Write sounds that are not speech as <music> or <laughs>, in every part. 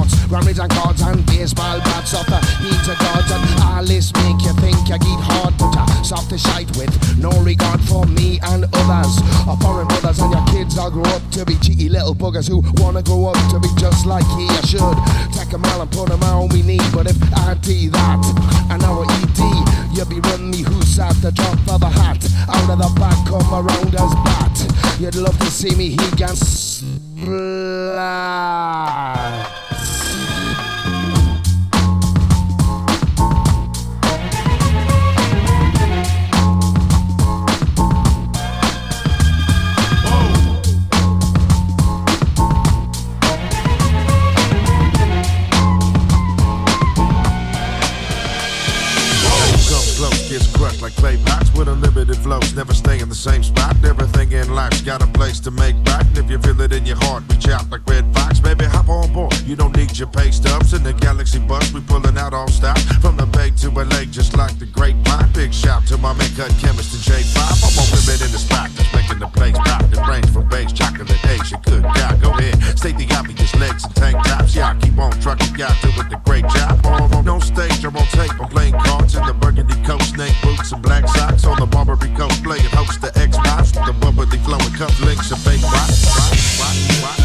sports, rummage and cards and baseball bats off the heat of gods. And all this make you think you get hard but uh, soft to shite with no regard for me and others. Our foreign brothers and your kids all grow up to be cheeky little buggers who wanna grow up to be just like he. I should take a mile and put them out we need but if I did that and our ED you'd be running me who's at the drop of a hat. Out of the back of my rounders bat you'd love to see me he can splash like clay pots with unlimited flows. Never stay in the same spot. Everything in life's got a place to make back. And if you feel it in your heart, reach out like Red Fox. Baby, hop on board. You don't need your pay stubs. In the galaxy bus, we pulling out all stops From the bay to LA, just like the great pine. Big shout to my man, Cut Chemist and J5. I'm on women in the spot. In the place pop. The range for base, chocolate eggs. You good God, go ahead. State the obvious legs and tank tops. Yeah, I keep on trucking, y'all with a great job. On, on, no stage, I'm on tape. I'm playing cards in the burgundy coat, snake boots and black socks. On the Barbary coast, playing host to Xbox. With the bubbly flowing cuffs links and fake rock.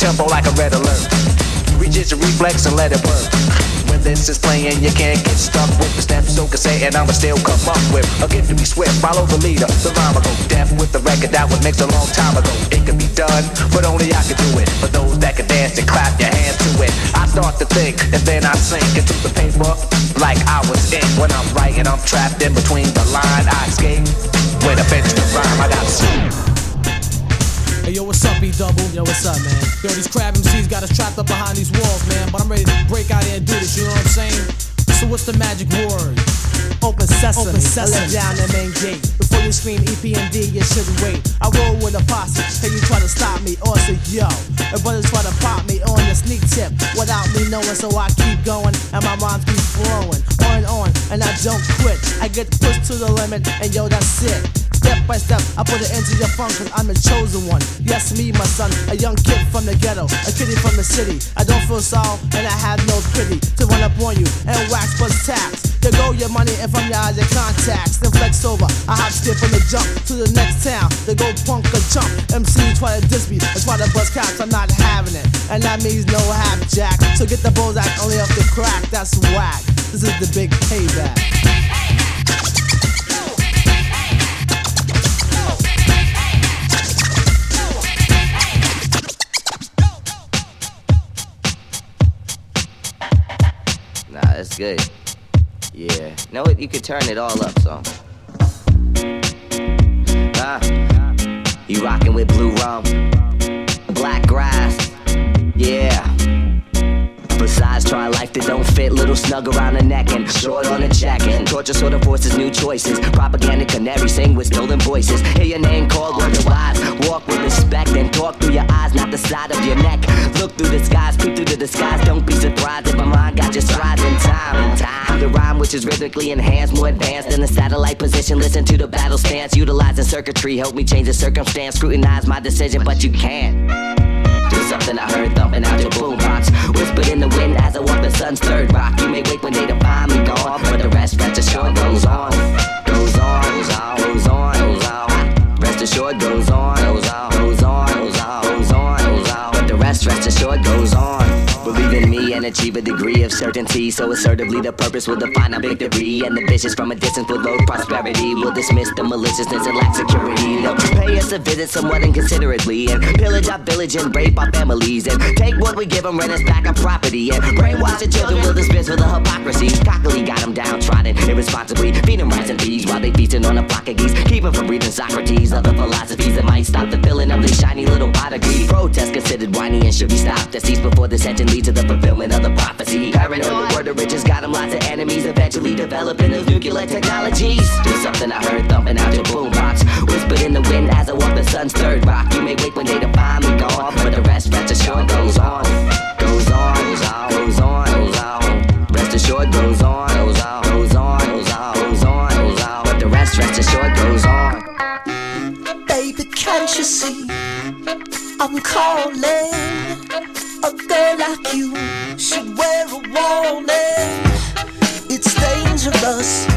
Tempo like a red alert. Reach your reflex and let it work when this is playing, you can't get stuck with the steps. So can say, and I'ma still come up with a gift to be swift. Follow the leader, the rhyme go deaf with the record that was mixed a long time ago. It can be done, but only I can do it. For those that can dance and clap your hands to it, I start to think and then I sink into the paper like I was in. When I'm writing, I'm trapped in between the line. I escape when I finish the rhyme. I got to. Hey yo, what's up, B Double? Yo, what's up, man? Yo, these crab MCs got us trapped up behind these walls, man. But I'm ready to break out here and do this, you know what I'm saying? So what's the magic word? Open sesame. Open sesame. I let down the main gate. Before you scream EPMD, you shouldn't wait. I roll with a posse. Hey, you try to stop me, or say yo. And brothers try to pop me on the sneak tip without me knowing, so I keep going and my rhymes keep flowing on and on, and I don't quit. I get pushed to the limit, and yo, that's it. Step by step, I put it into your funk cause I'm the chosen one. Yes, me, my son, a young kid from the ghetto, a kitty from the city. I don't feel sorrow and I have no pity to run up on you and wax bust tax. There go your money and from your eyes and contacts. Then flex over, I hop skip from the jump to the next town. They go punk or chump. MC try to diss me, and try to bust caps, I'm not having it. And that means no half jack. So get the Bozak only off the crack, that's whack. This is the big payback. That's good. Yeah. Know what? You could turn it all up, so. Ah. You rockin' with blue rum, black grass. Try life that don't fit. Little snug around the neck and short on the jacket. Torture sort of forces new choices. Propaganda canary sing with stolen voices. Hear your name called, wonder wise. Walk with respect and talk through your eyes, not the side of your neck. Look through the skies, peek through the disguise. Don't be surprised if my mind got you strides in time. time. The rhyme, which is rhythmically enhanced, more advanced than the satellite position. Listen to the battle stance, utilizing circuitry. Help me change the circumstance. Scrutinize my decision, but you can't. Something I heard thumping out your boombox. Whispered in the wind as I walk the sun's third rock. You may wait when they define me gone, but the rest, rest assured, goes on. Goes on, goes on, goes on, goes on. Rest assured, goes on, goes on, goes on, goes on, goes on, goes on. But the rest, rest assured, goes on. Believe in me and achieve a degree of certainty. So assertively, the purpose will define our victory. And the vicious from a distance will load prosperity. Will dismiss the maliciousness and lack security. They'll pay us a visit somewhat inconsiderately. And pillage our village and rape our families. And take what we give them, rent us back our property. And brainwash the children will dismiss for the hypocrisy. Cockily got them downtrodden irresponsibly. Feed them rice and peas while they feasting on a flock of geese. Keep them from reading Socrates. Other philosophies that might stop the filling of these shiny little prodigies. Protest considered whiny and should be stopped. That cease before the sentence lead to the fulfillment the prophecy. Paranoid, the word of riches got him lots of enemies. Eventually developing those nuclear technologies. Do something I heard thumping out your boombox. Whispered in the wind as I walk the sun's third rock. You may wait when they define me gone, but the rest, rest assured, goes on. Goes on, goes on, goes on, goes on. Rest assured, goes on, goes on, goes on, goes on. But the rest, rest assured, goes on. Baby, can't you see? I'm calling like you should wear a warning. It's dangerous.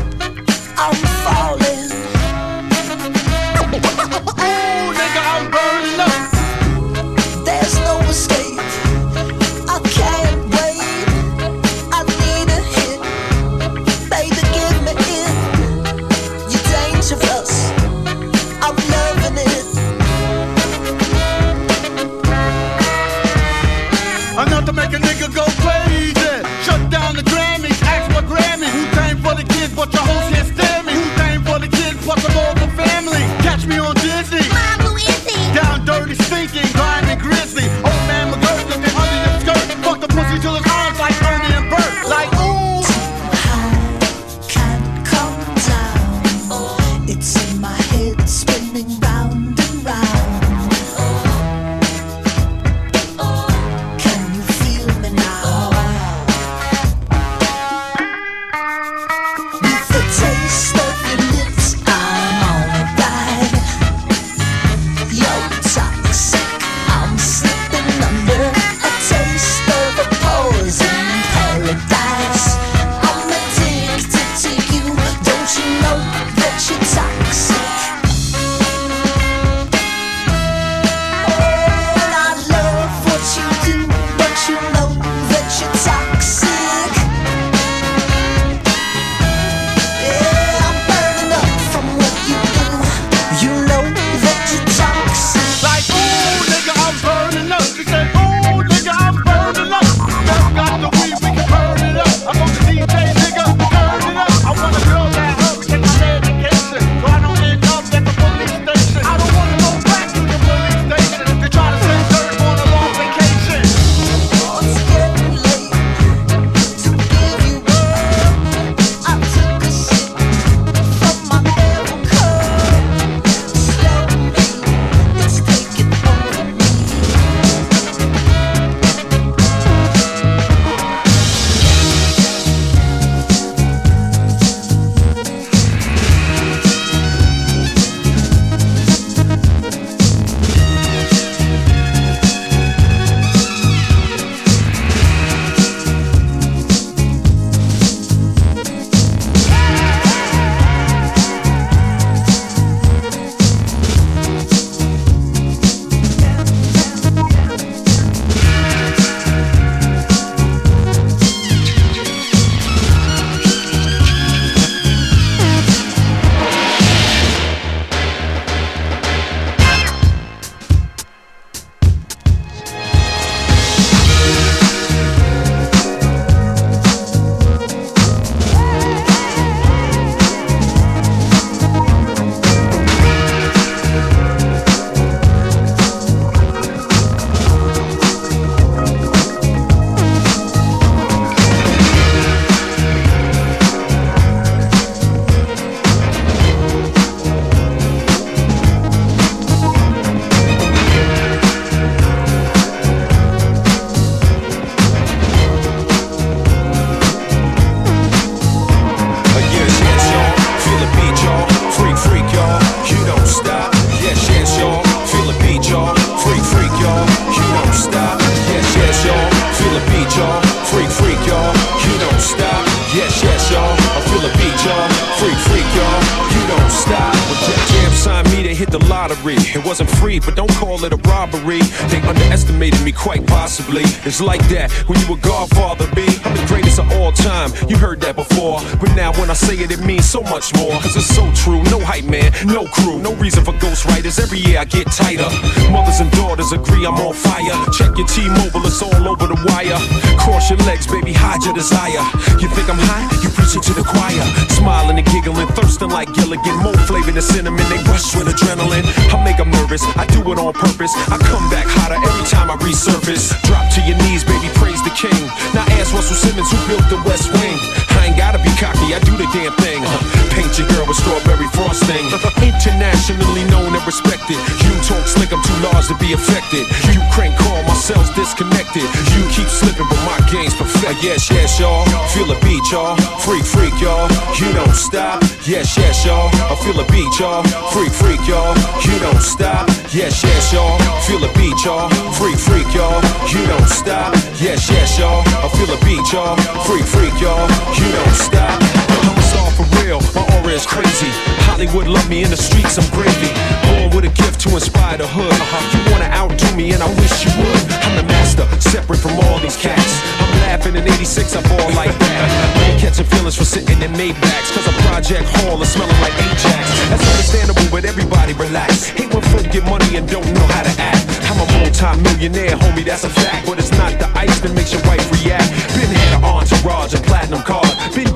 Lottery. It wasn't free, but don't call it a robbery. They underestimated me quite possibly. It's like that when you a godfather, B. I'm the greatest of all time. You heard that before. But now when I say it, it means so much more. Cause it's so true. No hype man, no crew, no reason for ghostwriters. Every year I get tighter. Mothers and daughters agree I'm on fire. Check your T-Mobile, it's all over the wire. Cross your legs, baby, hide your desire. You think I'm high? You preach to the choir. Smiling and giggling, thirsting like Gilligan. More flavor than cinnamon, they rush with adrenaline. I make them nervous, I do it on purpose. I come back hotter every time I resurface. Drop to your knees, baby, praise the king. Now ask Russell Simmons who built the West Wing. I ain't gotta be cocky, I do the damn thing. Paint your girl with strawberry frosting. <laughs> Internationally known and respected. You talk slick, I'm too large to be affected. You crank call, my cells disconnected. You keep slipping, but my game's perfect. Uh, yes, yes, y'all. Feel a beat, y'all. Freak, freak, y'all. You don't stop. Yes, yes, y'all. I feel a beat, y'all. Freak, freak, y'all. You don't stop. Yes, yes, y'all. Feel a beat, y'all. Freak, freak, y'all. You don't stop. Yes, yes, y'all. I feel a beat, y'all. Freak, freak, y'all. You don't stop. For real. My aura is crazy. Hollywood love me in the streets. I'm gravy. Born with a gift to inspire the hood. Uh-huh. You wanna outdo me, and I wish you would. I'm the master, separate from all these cats. I'm laughing in 86, I ball like that. I ain't catching feelings for sitting in Maybachs. Cause a project hall is smelling like Ajax. That's understandable, but everybody relax. Hate when folk get money and don't know how to act. I'm a multi-millionaire, homie, that's a fact. But it's not the ice that makes your wife react. Been had an entourage and platinum card.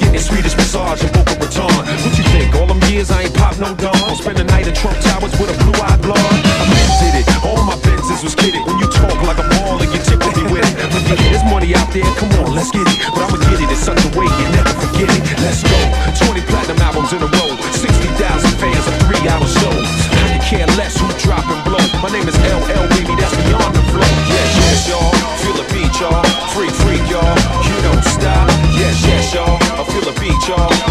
Getting Swedish massage and Boca Raton. What you think? All them years I ain't pop no dawn. Spend a night at Trump Towers with a blue-eyed blonde. I been did it. All my Benzes was kidded. When you talk like a and you tickle me with it. But yeah, there's money out there, come on, let's get it. But I'ma get it in such a way you never forget it. Let's go. 20 platinum albums in a row. 60,000 fans of three-hour shows. I could care less who drop and blow. My name is LL, baby, that's beyond the flow. Yes, yes, y'all. Feel a beat, y'all. A beat, y'all.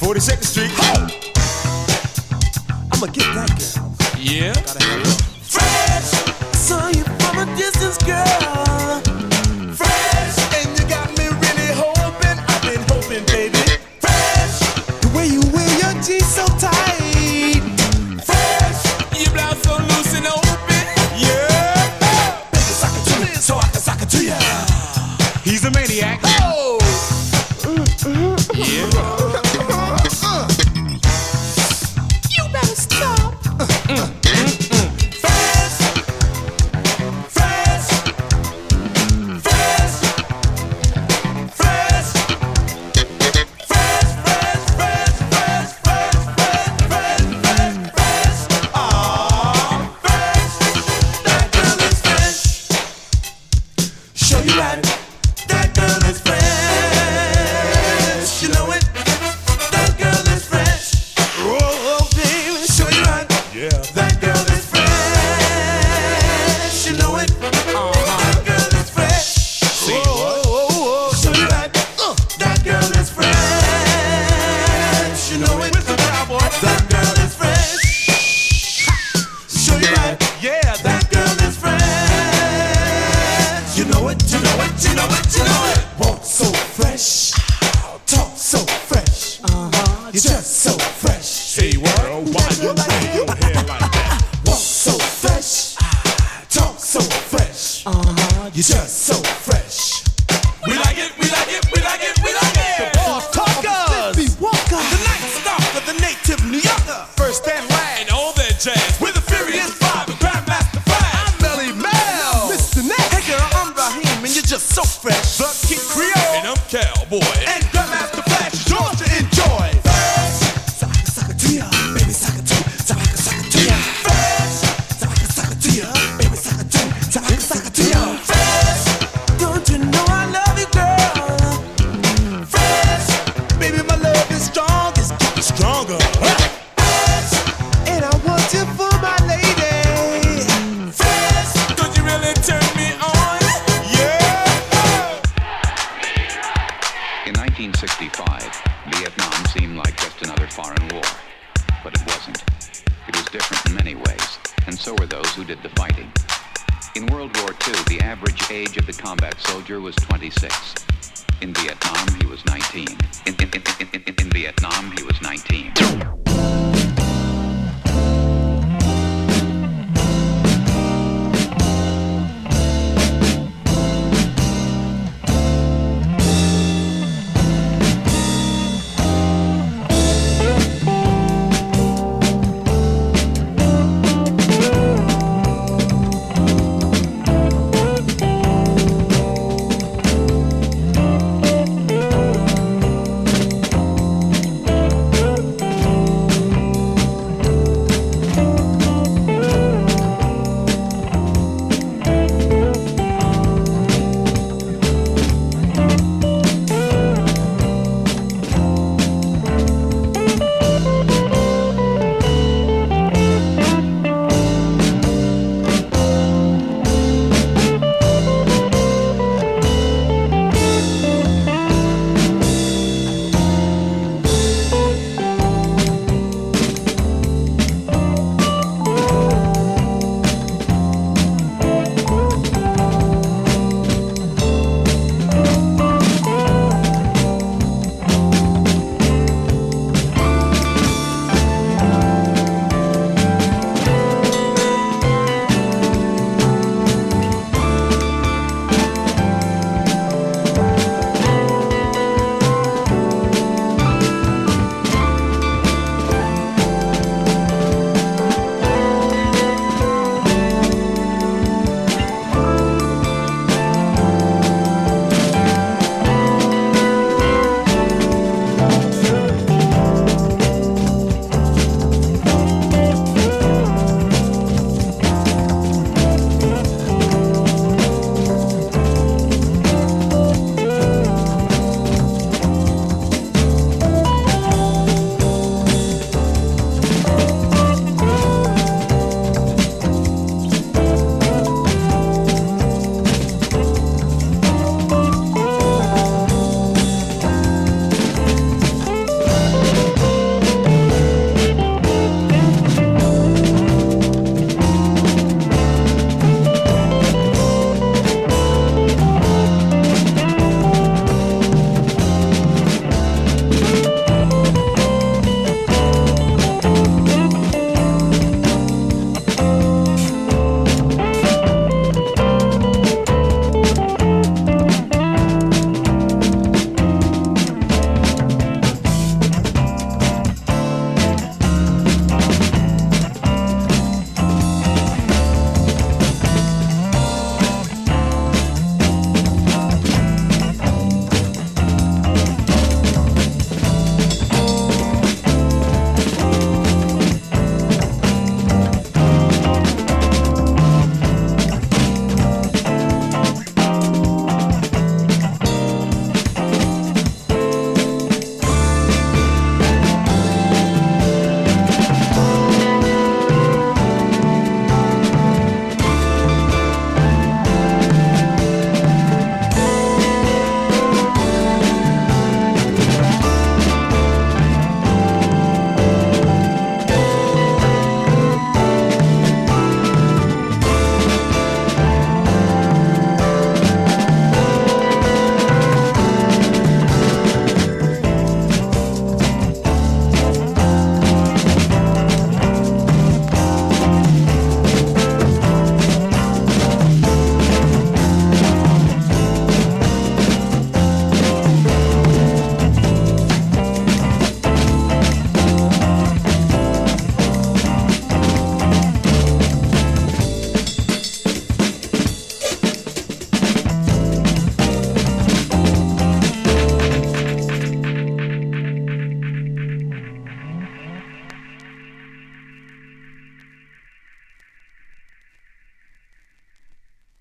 42nd Street. Ho! I'ma get that girl. Yeah. Gotta have. Fresh. I saw you from a distance, girl.